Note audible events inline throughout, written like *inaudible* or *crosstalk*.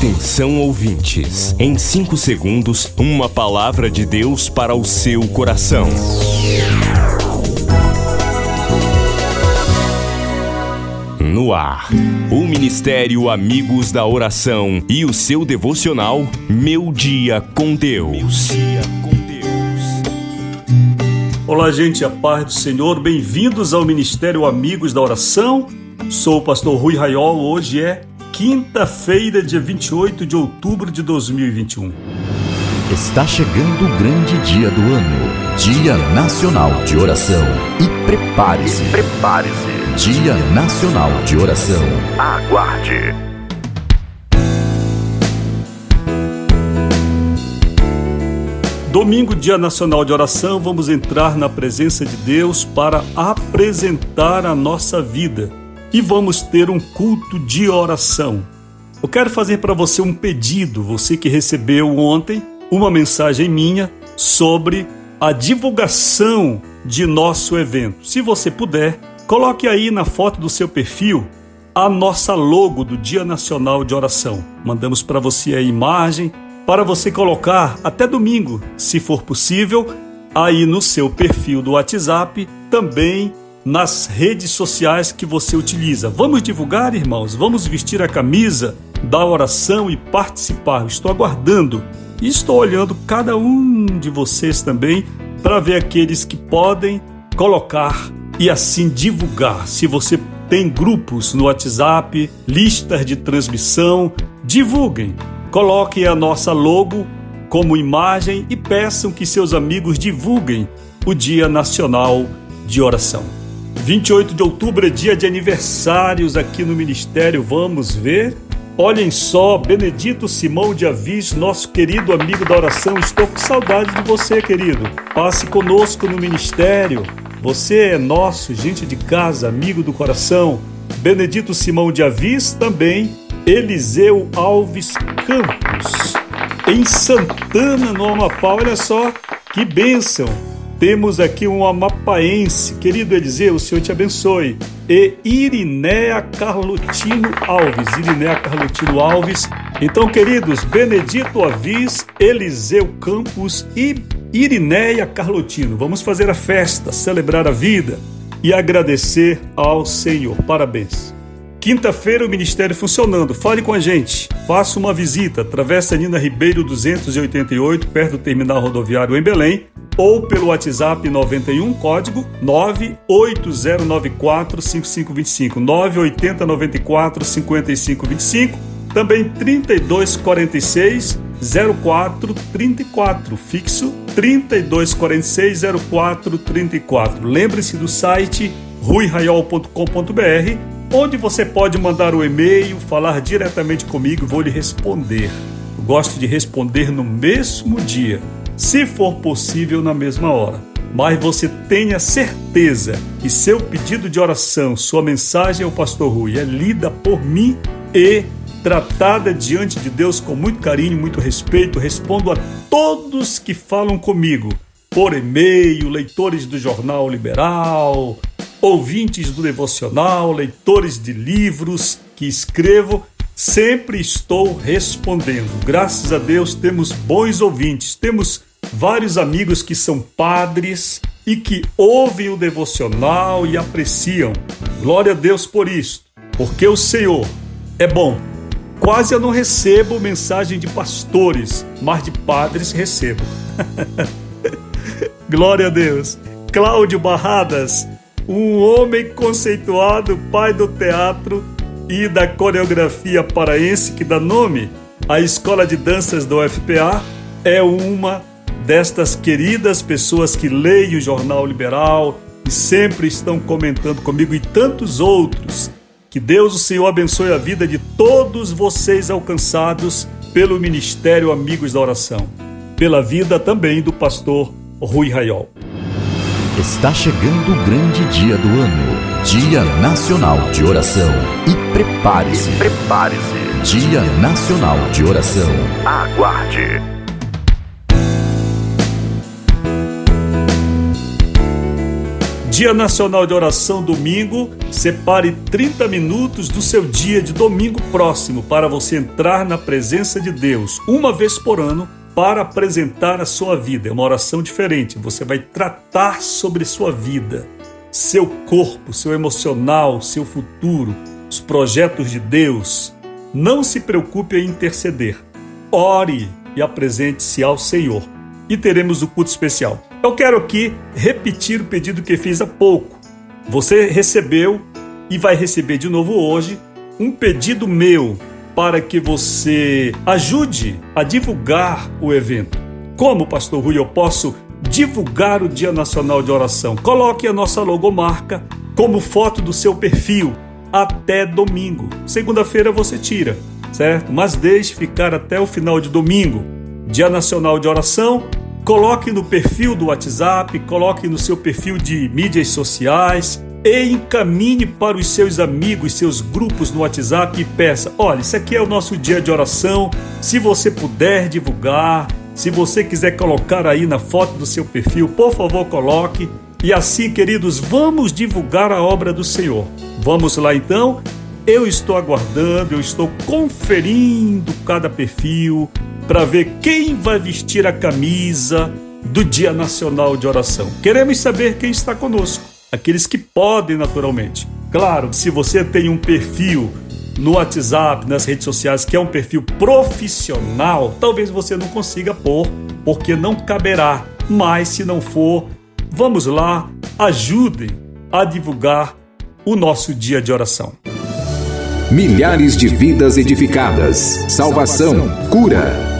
Atenção ouvintes, em 5 segundos, uma palavra de Deus para o seu coração. No ar, o Ministério Amigos da Oração e o seu devocional Meu Dia com Deus. Olá, gente, a paz do Senhor, bem-vindos ao Ministério Amigos da Oração. Sou o pastor Rui Raiol, hoje é quinta-feira, dia 28 de outubro de 2021. Está chegando o grande dia do ano, Dia Nacional de Oração. E prepare-se, prepare-se. Dia Nacional de Oração. Aguarde. Domingo, Dia Nacional de Oração, vamos entrar na presença de Deus para apresentar a nossa vida e vamos ter um culto de oração. Eu quero fazer para você um pedido, você que recebeu ontem uma mensagem minha sobre a divulgação de nosso evento. Se você puder, coloque aí na foto do seu perfil a nossa logo do Dia Nacional de Oração. Mandamos para você a imagem para você colocar até domingo, se for possível, aí no seu perfil do WhatsApp, também nas redes sociais que você utiliza. Vamos divulgar, irmãos? Vamos vestir a camisa da oração e participar. Estou aguardando e estou olhando cada um de vocês também para ver aqueles que podem colocar e assim divulgar. Se você tem grupos no WhatsApp, listas de transmissão, divulguem. Coloquem a nossa logo como imagem e peçam que seus amigos divulguem o Dia Nacional de Oração. 28 de outubro é dia de aniversários aqui no Ministério, vamos ver? Olhem só, Benedito Simão de Avis, nosso querido amigo da oração, estou com saudade de você, querido. Passe conosco no Ministério. Você é nosso, gente de casa, amigo do coração. Benedito Simão de Avis também. Eliseu Alves Campos, em Santana, no Amapá. Olha só que bênção! Temos aqui um amapaense, querido Eliseu, o Senhor te abençoe. E Irinéa Carlotino Alves, Irinéa Carlotino Alves. Então, queridos, Benedito Avis, Eliseu Campos e Irinéia Carlotino. Vamos fazer a festa, celebrar a vida e agradecer ao Senhor. Parabéns. Quinta-feira o Ministério funcionando. Fale com a gente. Faça uma visita. Travessa Nina Ribeiro 288, perto do terminal rodoviário em Belém ou pelo WhatsApp 91 código 98094 5525 98094 5525 também 3246 0434 fixo 3246 0434 lembre-se do site ruiraiol.com.br onde você pode mandar o um e-mail, falar diretamente comigo, vou lhe responder. Eu gosto de responder no mesmo dia se for possível na mesma hora. Mas você tenha certeza que seu pedido de oração, sua mensagem ao pastor Rui é lida por mim e tratada diante de Deus com muito carinho, muito respeito. Respondo a todos que falam comigo por e-mail, leitores do Jornal Liberal, ouvintes do devocional, leitores de livros que escrevo sempre estou respondendo. Graças a Deus temos bons ouvintes, temos vários amigos que são padres e que ouvem o devocional e apreciam. Glória a Deus por isso, porque o Senhor é bom. Quase eu não recebo mensagem de pastores, mas de padres recebo. *laughs* Glória a Deus. Cláudio Barradas, um homem conceituado, pai do teatro e da coreografia paraense que dá nome à Escola de Danças do UFPA, é uma destas queridas pessoas que leem o Jornal Liberal e sempre estão comentando comigo e tantos outros. Que Deus, o Senhor, abençoe a vida de todos vocês alcançados pelo Ministério Amigos da Oração, pela vida também do pastor Rui Raiol. Está chegando o grande dia do ano, Dia Nacional de Oração. E prepare-se, prepare-se. Dia Nacional de Oração. Aguarde. Dia Nacional de Oração domingo, separe 30 minutos do seu dia de domingo próximo para você entrar na presença de Deus uma vez por ano para apresentar a sua vida. É uma oração diferente. Você vai tratar sobre sua vida, seu corpo, seu emocional, seu futuro, os projetos de Deus. Não se preocupe em interceder. Ore e apresente-se ao Senhor. E teremos o culto especial. Eu quero aqui repetir o pedido que fiz há pouco. Você recebeu e vai receber de novo hoje um pedido meu para que você ajude a divulgar o evento. Como, Pastor Rui, eu posso divulgar o Dia Nacional de Oração? Coloque a nossa logomarca como foto do seu perfil até domingo. Segunda-feira você tira, certo? Mas deixe ficar até o final de domingo. Dia Nacional de Oração Coloque no perfil do WhatsApp, coloque no seu perfil de mídias sociais e encaminhe para os seus amigos, seus grupos no WhatsApp e peça: olha, isso aqui é o nosso dia de oração. Se você puder divulgar, se você quiser colocar aí na foto do seu perfil, por favor, coloque. E assim, queridos, vamos divulgar a obra do Senhor. Vamos lá então. Eu estou aguardando, eu estou conferindo cada perfil, para ver quem vai vestir a camisa do Dia Nacional de Oração. Queremos saber quem está conosco, aqueles que podem naturalmente. Claro, se você tem um perfil no WhatsApp, nas redes sociais, que é um perfil profissional, talvez você não consiga pôr, porque não caberá. Mas se não for, vamos lá, ajudem a divulgar o nosso dia de oração. Milhares de vidas edificadas, salvação, cura.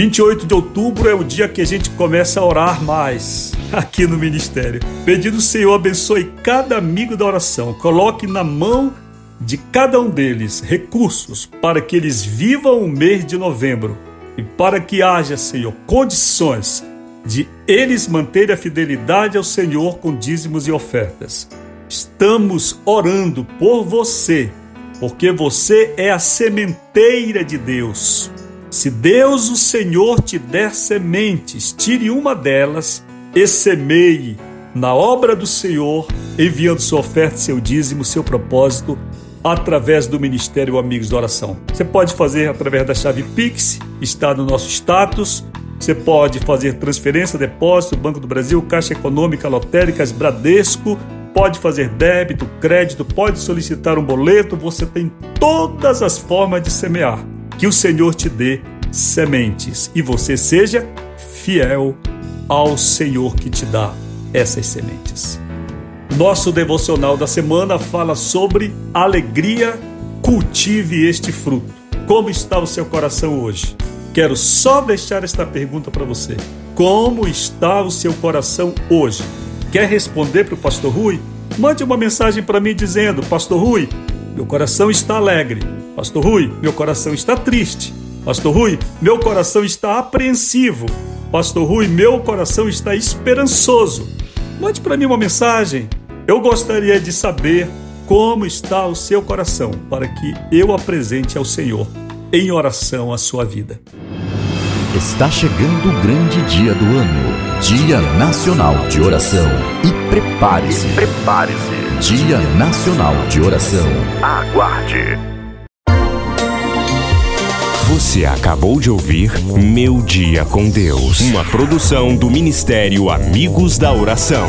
28 de outubro é o dia que a gente começa a orar mais *laughs* aqui no ministério. Pedindo o Senhor abençoe cada amigo da oração, coloque na mão de cada um deles recursos para que eles vivam o mês de novembro e para que haja, Senhor, condições de eles manterem a fidelidade ao Senhor com dízimos e ofertas. Estamos orando por você, porque você é a sementeira de Deus. Se Deus, o Senhor, te der sementes, tire uma delas e semeie na obra do Senhor, enviando sua oferta, seu dízimo, seu propósito, através do Ministério Amigos da Oração. Você pode fazer através da chave Pix, está no nosso status. Você pode fazer transferência, depósito, Banco do Brasil, Caixa Econômica, Lotéricas, Bradesco, pode fazer débito, crédito, pode solicitar um boleto, você tem todas as formas de semear que o Senhor te dê sementes e você seja fiel ao Senhor que te dá essas sementes. Nosso devocional da semana fala sobre alegria, cultive este fruto. Como está o seu coração hoje? Quero só deixar esta pergunta para você. Como está o seu coração hoje? Quer responder para o Pastor Rui? Mande uma mensagem para mim dizendo: Pastor Rui, meu coração está alegre Pastor Rui, meu coração está triste. Pastor Rui, meu coração está apreensivo. Pastor Rui, meu coração está esperançoso. Mande para mim uma mensagem. Eu gostaria de saber como está o seu coração para que eu apresente ao Senhor em oração a sua vida. Está chegando o grande dia do ano, Dia Nacional de Oração. E prepare-se. Prepare-se. Dia Nacional de Oração. Aguarde. Você acabou de ouvir Meu Dia com Deus, uma produção do Ministério Amigos da Oração.